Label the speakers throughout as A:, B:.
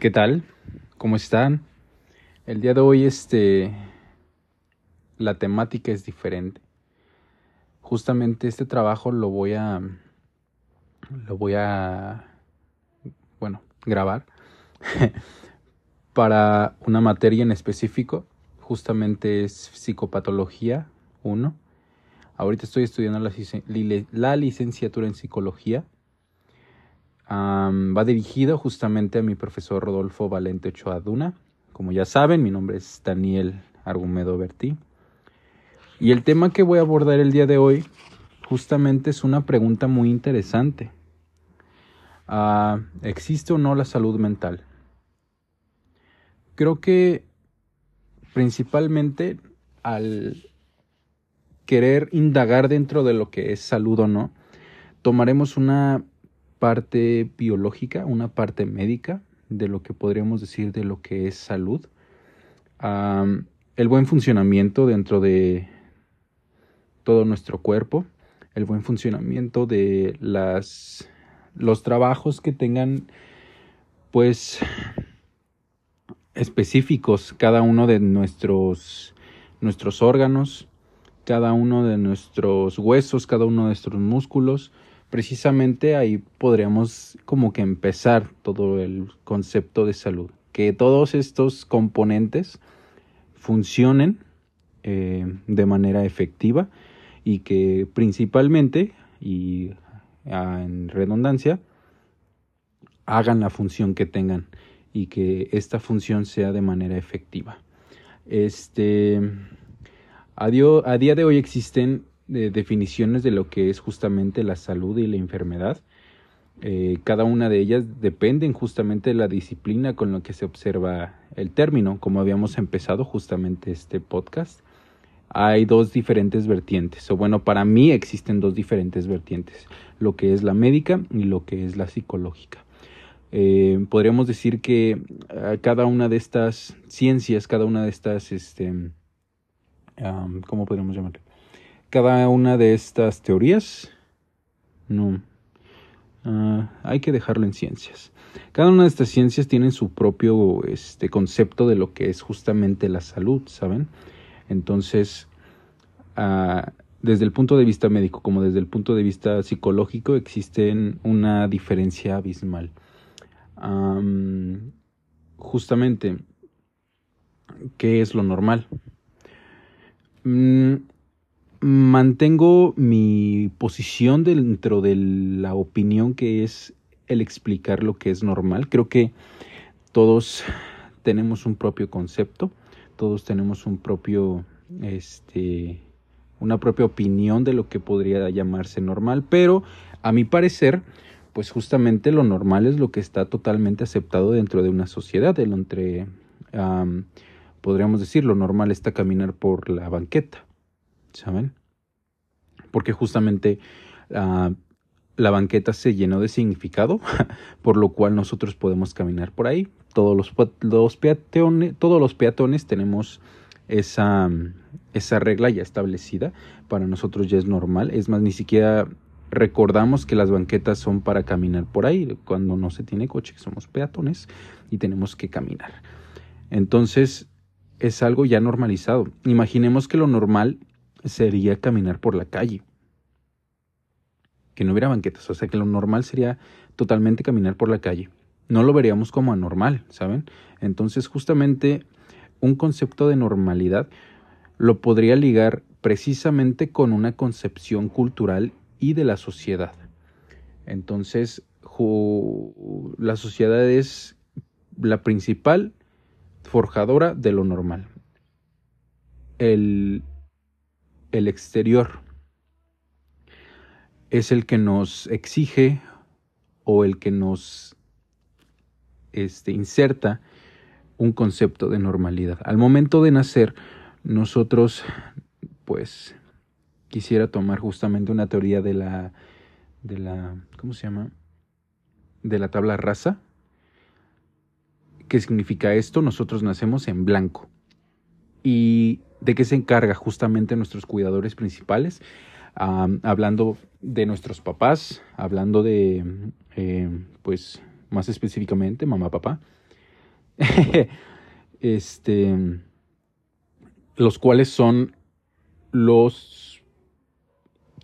A: ¿Qué tal? ¿Cómo están? El día de hoy, este, la temática es diferente. Justamente este trabajo lo voy a, lo voy a, bueno, grabar para una materia en específico. Justamente es psicopatología 1. Ahorita estoy estudiando la, la licenciatura en psicología va dirigido justamente a mi profesor Rodolfo Valente Ochoa Como ya saben, mi nombre es Daniel Argumedo Bertí. Y el tema que voy a abordar el día de hoy justamente es una pregunta muy interesante. Ah, ¿Existe o no la salud mental? Creo que principalmente al querer indagar dentro de lo que es salud o no, tomaremos una parte biológica, una parte médica de lo que podríamos decir de lo que es salud. el buen funcionamiento dentro de todo nuestro cuerpo, el buen funcionamiento de las los trabajos que tengan pues específicos cada uno de nuestros nuestros órganos, cada uno de nuestros huesos, cada uno de nuestros músculos, precisamente ahí podríamos como que empezar todo el concepto de salud. Que todos estos componentes funcionen eh, de manera efectiva y que principalmente y ah, en redundancia hagan la función que tengan y que esta función sea de manera efectiva. Este a, a día de hoy existen de definiciones de lo que es justamente la salud y la enfermedad. Eh, cada una de ellas dependen justamente de la disciplina con la que se observa el término, como habíamos empezado justamente este podcast. Hay dos diferentes vertientes, o bueno, para mí existen dos diferentes vertientes, lo que es la médica y lo que es la psicológica. Eh, podríamos decir que eh, cada una de estas ciencias, cada una de estas, este, ¿cómo podríamos llamarlo? Cada una de estas teorías? No. Ah, hay que dejarlo en ciencias. Cada una de estas ciencias tiene su propio este, concepto de lo que es justamente la salud, ¿saben? Entonces, ah, desde el punto de vista médico como desde el punto de vista psicológico existen una diferencia abismal. justamente, ¿qué es lo normal? Mm, mantengo mi posición dentro de la opinión que es el explicar lo que es normal. Creo que todos tenemos un propio concepto, todos tenemos un propio, este, una propia opinión de lo que podría llamarse normal, pero a mi parecer, pues justamente lo normal es lo que está totalmente aceptado dentro de una sociedad, el entre, podríamos decir, lo normal está caminar por la banqueta ¿saben? Porque justamente ah, la banqueta se llenó de significado, por lo cual nosotros podemos caminar por ahí. Todos los, peatones, todos los peatones tenemos esa, esa regla ya establecida. Para nosotros ya es normal. Es más, ni siquiera recordamos que las banquetas son para caminar por ahí. Cuando no se tiene coche, somos peatones y tenemos que caminar. Entonces, es algo ya normalizado. Imaginemos que lo normal sería caminar por la calle. Que no hubiera banquetas, o sea que lo normal sería totalmente caminar por la calle. No lo veríamos como anormal, ¿saben? Entonces justamente un concepto de normalidad lo podría ligar precisamente con una concepción cultural y de la sociedad. Entonces, la sociedad es la principal forjadora de lo normal. El, el exterior es el que nos exige o el que nos este, inserta un concepto de normalidad. Al momento de nacer, nosotros, pues, quisiera tomar justamente una teoría de la, de la, ¿cómo se llama? De la tabla rasa. ¿Qué significa esto? Nosotros nacemos en blanco. Y de qué se encarga justamente nuestros cuidadores principales, hablando de nuestros papás, hablando de, eh, pues más específicamente, mamá, papá. este, los cuales son los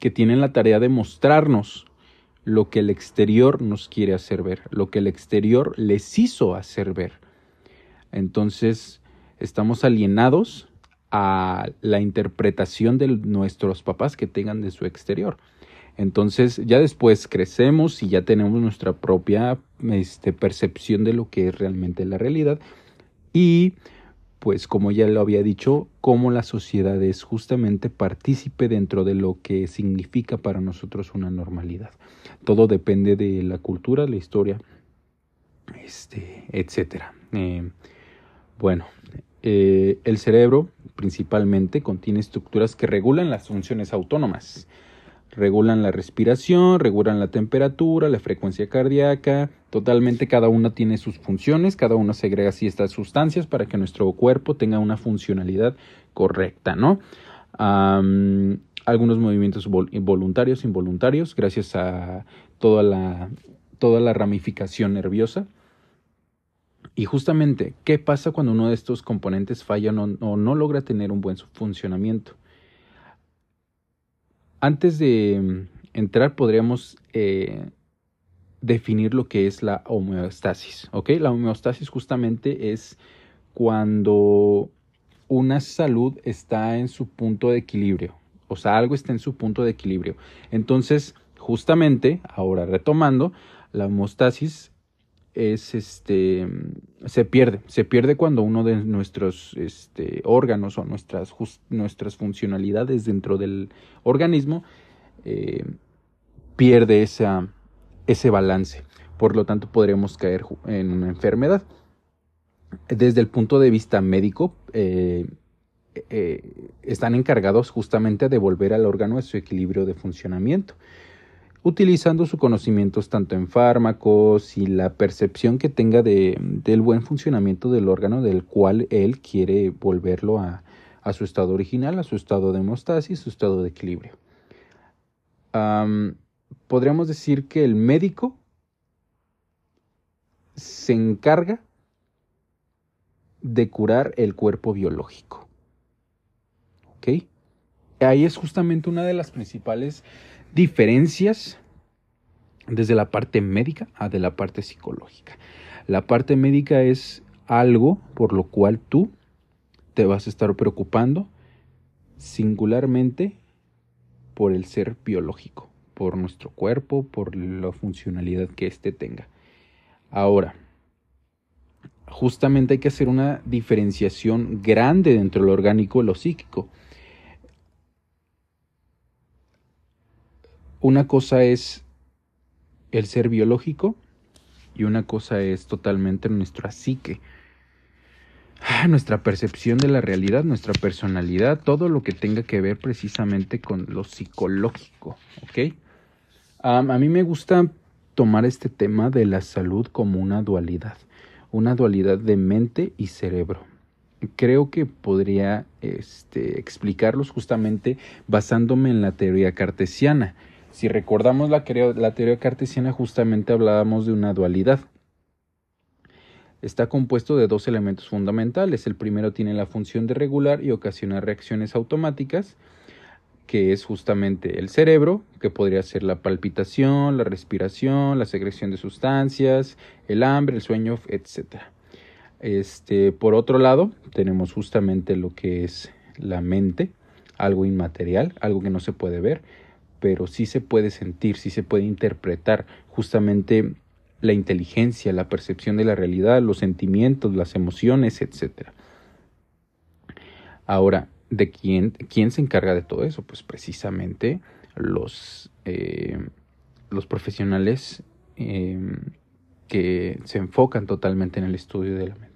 A: que tienen la tarea de mostrarnos lo que el exterior nos quiere hacer ver, lo que el exterior les hizo hacer ver. Entonces, estamos alienados a la interpretación de nuestros papás que tengan de su exterior. Entonces ya después crecemos y ya tenemos nuestra propia este, percepción de lo que es realmente la realidad y pues como ya lo había dicho, cómo la sociedad es justamente partícipe dentro de lo que significa para nosotros una normalidad. Todo depende de la cultura, la historia, este, etcétera. Eh, bueno, eh, el cerebro principalmente contiene estructuras que regulan las funciones autónomas regulan la respiración, regulan la temperatura, la frecuencia cardíaca, totalmente cada una tiene sus funciones, cada una segrega así estas sustancias para que nuestro cuerpo tenga una funcionalidad correcta, ¿no? algunos movimientos voluntarios, involuntarios, gracias a toda la, toda la ramificación nerviosa. Y justamente, ¿qué pasa cuando uno de estos componentes falla o no logra tener un buen funcionamiento? Antes de mm, entrar podríamos eh, definir lo que es la homeostasis. ¿ok? La homeostasis justamente es cuando una salud está en su punto de equilibrio. O sea, algo está en su punto de equilibrio. Entonces, justamente, ahora retomando, la homeostasis es este se pierde, se pierde cuando uno de nuestros este, órganos o nuestras, nuestras funcionalidades dentro del organismo eh, pierde esa, ese balance. Por lo tanto, podremos caer en una enfermedad. Desde el punto de vista médico, eh, eh, están encargados justamente de volver al órgano a su equilibrio de funcionamiento utilizando sus conocimientos tanto en fármacos y la percepción que tenga de, del buen funcionamiento del órgano del cual él quiere volverlo a, su estado original, a su estado de hemostasis, su estado de equilibrio. podríamos decir que el médico se encarga de curar el cuerpo biológico. ¿Ok? Ahí es justamente una de las principales diferencias desde la parte médica a de la parte psicológica. La parte médica es algo por lo cual tú te vas a estar preocupando singularmente por el ser biológico, por nuestro cuerpo, por la funcionalidad que éste tenga. Ahora, justamente hay que hacer una diferenciación grande dentro del orgánico y lo psíquico. Una cosa es el ser biológico y una cosa es totalmente nuestra psique, ah, nuestra percepción de la realidad, nuestra personalidad, todo lo que tenga que ver precisamente con lo psicológico, ¿ok? a mí me gusta tomar este tema de la salud como una dualidad, una dualidad de mente y cerebro. Creo que podría este, explicarlos justamente basándome en la teoría cartesiana si recordamos la, teoría cartesiana, justamente hablábamos de una dualidad. Está compuesto de dos elementos fundamentales. El primero tiene la función de regular y ocasionar reacciones automáticas, que es justamente el cerebro, que podría ser la palpitación, la respiración, la secreción de sustancias, el hambre, el sueño, etc. Este, por otro lado, tenemos justamente lo que es la mente, algo inmaterial, algo que no se puede ver, pero sí se puede sentir, sí se puede interpretar justamente la inteligencia, la percepción de la realidad, los sentimientos, las emociones, etc. Ahora, ¿de quién, quién se encarga de todo eso? Pues precisamente los, eh, los profesionales em, que se enfocan totalmente en el estudio de la mente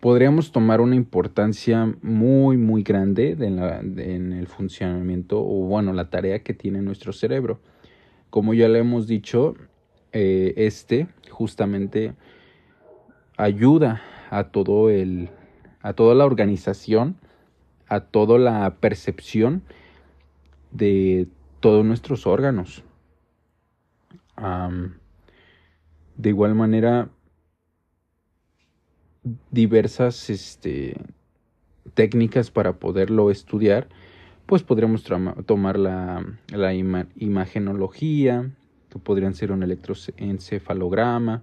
A: podríamos tomar una importancia muy, muy grande en el funcionamiento o, bueno, la tarea que tiene nuestro cerebro. Como ya le hemos dicho, eh, este justamente ayuda a todo el, a toda la organización, a toda la percepción de todos nuestros órganos. De igual manera, diversas este, técnicas para poderlo estudiar, pues podríamos tomar la, imagenología, que podrían ser un electroencefalograma.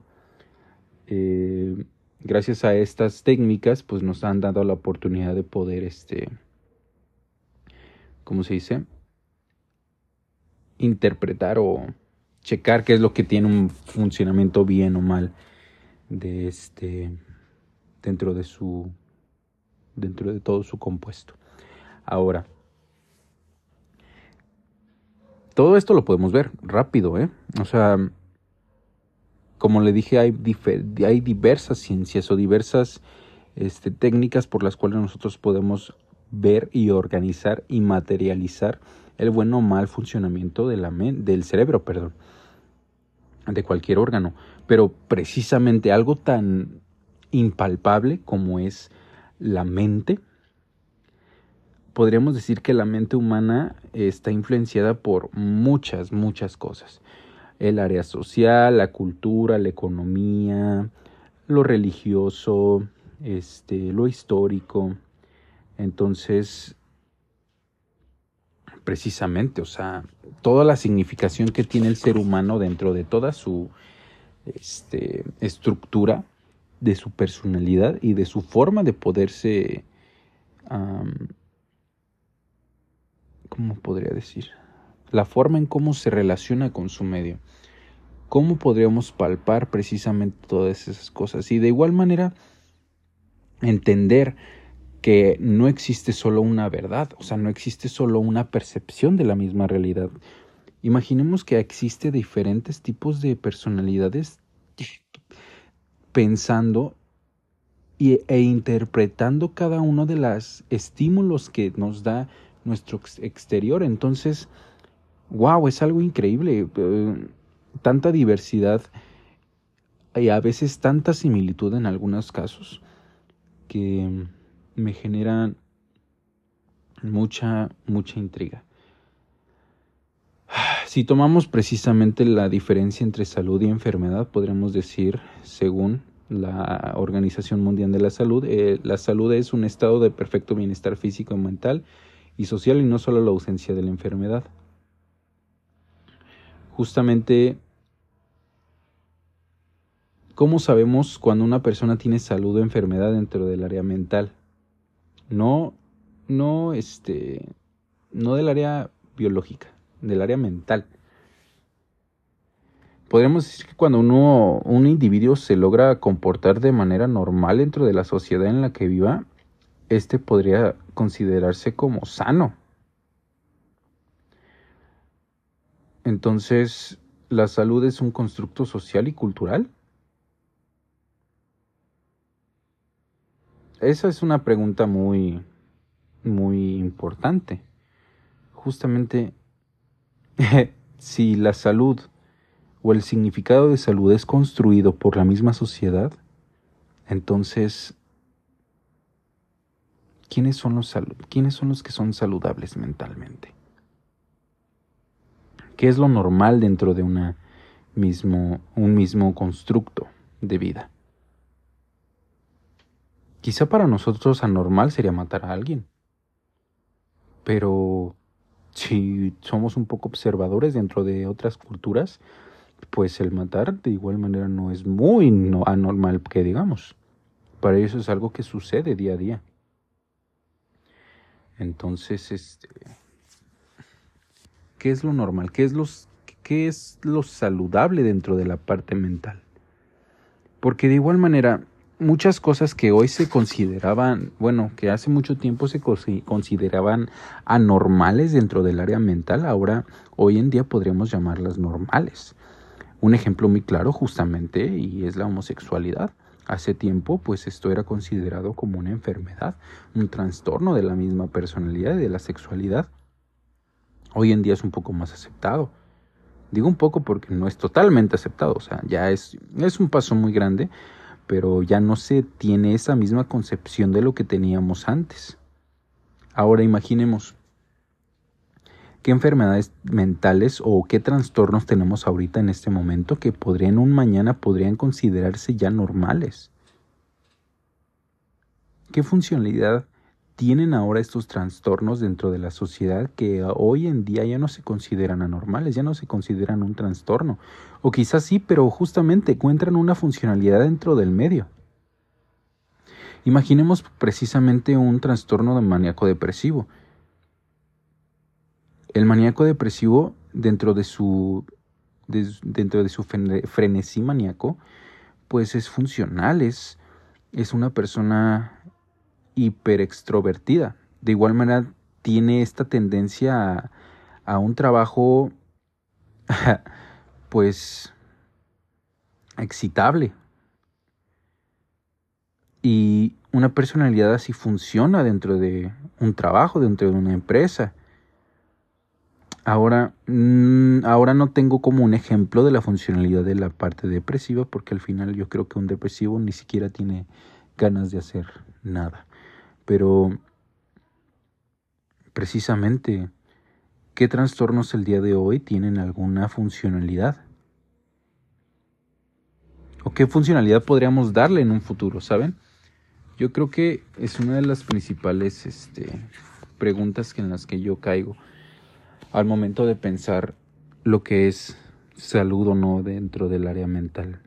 A: Eh, gracias a estas técnicas, pues nos han dado la oportunidad de poder, este, ¿cómo se dice? Interpretar o checar qué es lo que tiene un funcionamiento bien o mal de este dentro de su dentro de todo su compuesto. Ahora, todo esto lo podemos ver rápido, ¿eh? O sea, como le dije, hay, hay diversas ciencias o diversas este, técnicas por las cuales nosotros podemos ver y organizar y materializar el buen o mal funcionamiento del cerebro, perdón, de cualquier órgano. Pero precisamente algo tan impalpable como es la mente, podríamos decir que la mente humana está influenciada por muchas, muchas cosas. El área social, la cultura, la economía, lo religioso, este, lo histórico. Entonces, precisamente, o sea, toda la significación que tiene el ser humano dentro de toda su este, estructura, de su personalidad y de su forma de poderse ¿cómo podría decir? La forma en cómo se relaciona con su medio. ¿Cómo podríamos palpar precisamente todas esas cosas? Y de igual manera, entender que no existe solo una verdad, o sea, no existe solo una percepción de la misma realidad. Imaginemos que existe diferentes tipos de personalidades pensando e interpretando cada uno de los estímulos que nos da nuestro exterior. Entonces, wow, es algo increíble. Eh, tanta diversidad y a veces tanta similitud en algunos casos que me generan mucha, mucha intriga. Si tomamos precisamente la diferencia entre salud y enfermedad, podríamos decir, según la Organización Mundial de la Salud, eh, la salud es un estado de perfecto bienestar físico y mental y social y no solo la ausencia de la enfermedad. Justamente, ¿cómo sabemos cuando una persona tiene salud o enfermedad dentro del área mental? No, no, este, no del área biológica, del área mental. Podríamos decir que cuando uno, un individuo se logra comportar de manera normal dentro de la sociedad en la que viva, este podría considerarse como sano. Entonces, ¿la salud es un constructo social y cultural? Esa es una pregunta muy, muy importante. Justamente, si la salud o el significado de salud es construido por la misma sociedad, entonces ¿quiénes son los, ¿quiénes son los que son saludables mentalmente? ¿Qué es lo normal dentro de mismo, un mismo constructo de vida? Quizá para nosotros anormal sería matar a alguien. Pero si somos un poco observadores dentro de otras culturas, pues el matar de igual manera no es muy anormal que digamos. Para eso es algo que sucede día a día. Entonces, este, ¿qué es lo normal? ¿Qué es, ¿Qué es lo saludable dentro de la parte mental? Porque de igual manera, muchas cosas que hoy se consideraban, bueno, que hace mucho tiempo se consideraban anormales dentro del área mental, ahora hoy en día podríamos llamarlas normales. Un ejemplo muy claro justamente y es la homosexualidad. Hace tiempo, pues esto era considerado como una enfermedad, un trastorno de la misma personalidad y de la sexualidad. Hoy en día es un poco más aceptado. Digo un poco porque no es totalmente aceptado, o sea, ya es, es un paso muy grande, pero ya no se tiene esa misma concepción de lo que teníamos antes. Ahora imaginemos, qué enfermedades mentales o qué trastornos tenemos ahorita en este momento que podrían un mañana podrían considerarse ya normales. ¿Qué funcionalidad tienen ahora estos trastornos dentro de la sociedad que hoy en día ya no se consideran anormales, ya no se consideran un trastorno? O quizás sí, pero justamente encuentran una funcionalidad dentro del medio. Imaginemos precisamente un trastorno de maníaco depresivo. El maníaco depresivo, dentro de su, dentro de su frenesí maníaco, pues es funcional, es, es una persona hiperextrovertida. De igual manera, tiene esta tendencia a, un trabajo, pues, excitable, y una personalidad así funciona dentro de un trabajo, dentro de una empresa. Ahora, mm, ahora no tengo como un ejemplo de la funcionalidad de la parte depresiva porque al final yo creo que un depresivo ni siquiera tiene ganas de hacer nada. Pero precisamente, ¿qué trastornos el día de hoy tienen alguna funcionalidad? ¿O qué funcionalidad podríamos darle en un futuro, saben? Yo creo que es una de las principales este, preguntas en las que yo caigo al momento de pensar lo que es salud o no dentro del área mental.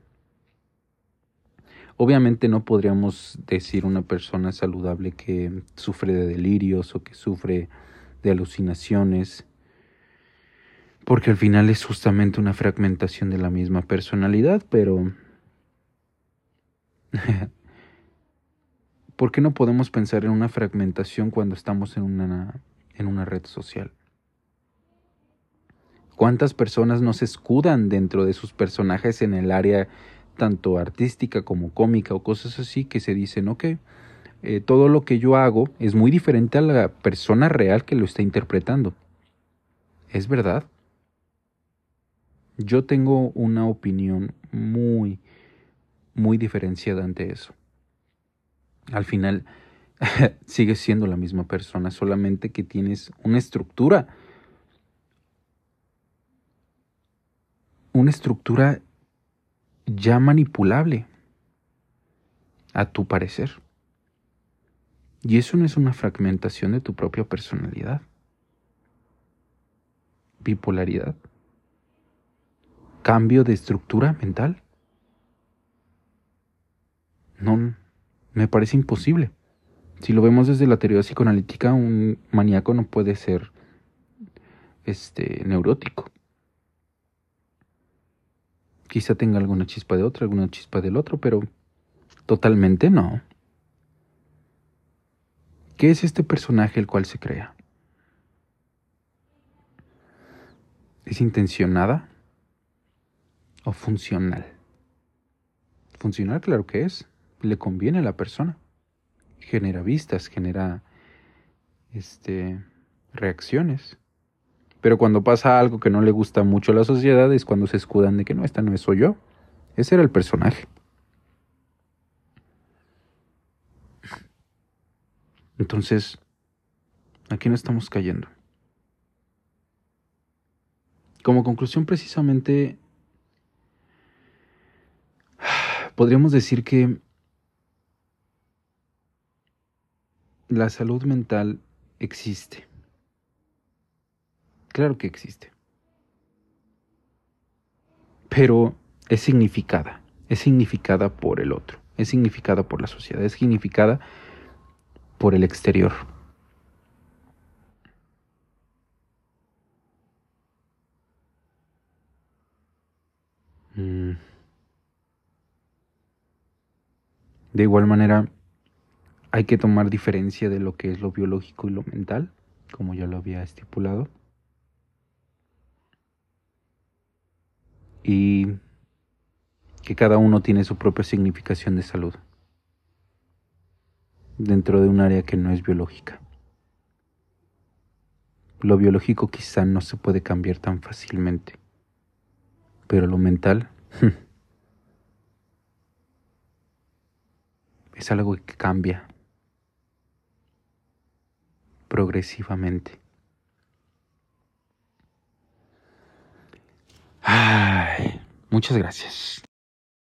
A: Obviamente no podríamos decir una persona saludable que sufre de delirios o que sufre de alucinaciones, porque al final es justamente una fragmentación de la misma personalidad, pero ¿Por qué no podemos pensar en una fragmentación cuando estamos en una, en una red social? ¿Cuántas personas no se escudan dentro de sus personajes en el área tanto artística como cómica o cosas así que se dicen, ok, eh, todo lo que yo hago es muy diferente a la persona real que lo está interpretando? ¿Es verdad? Yo tengo una opinión muy, muy diferenciada ante eso al final sigues siendo la misma persona, solamente que tienes una estructura. Una estructura ya manipulable, a tu parecer. Y eso no es una fragmentación de tu propia personalidad. Bipolaridad. Cambio de estructura mental. No, me parece imposible. Si lo vemos desde la teoría psicoanalítica, un maníaco no puede ser este neurótico. Quizá tenga alguna chispa de otro, alguna chispa del otro, pero totalmente no. ¿Qué es este personaje el cual se crea? ¿Es intencionada o funcional? Funcional, claro que es le conviene a la persona. Genera vistas, genera este, reacciones. Pero cuando pasa algo que no le gusta mucho a la sociedad es cuando se escudan de que no, esta no es soy yo. Ese era el personaje. Entonces, aquí no estamos cayendo. Como conclusión, precisamente, podríamos decir que la salud mental existe. Claro que existe. Pero es significada. Es significada por el otro. Es significada por la sociedad. Es significada por el exterior. Mm. De igual manera, hay que tomar diferencia de lo que es lo biológico y lo mental, como ya lo había estipulado. Y que cada uno tiene su propia significación de salud dentro de un área que no es biológica. Lo biológico quizá no se puede cambiar tan fácilmente, pero lo mental es algo que cambia progresivamente. Ay, muchas gracias.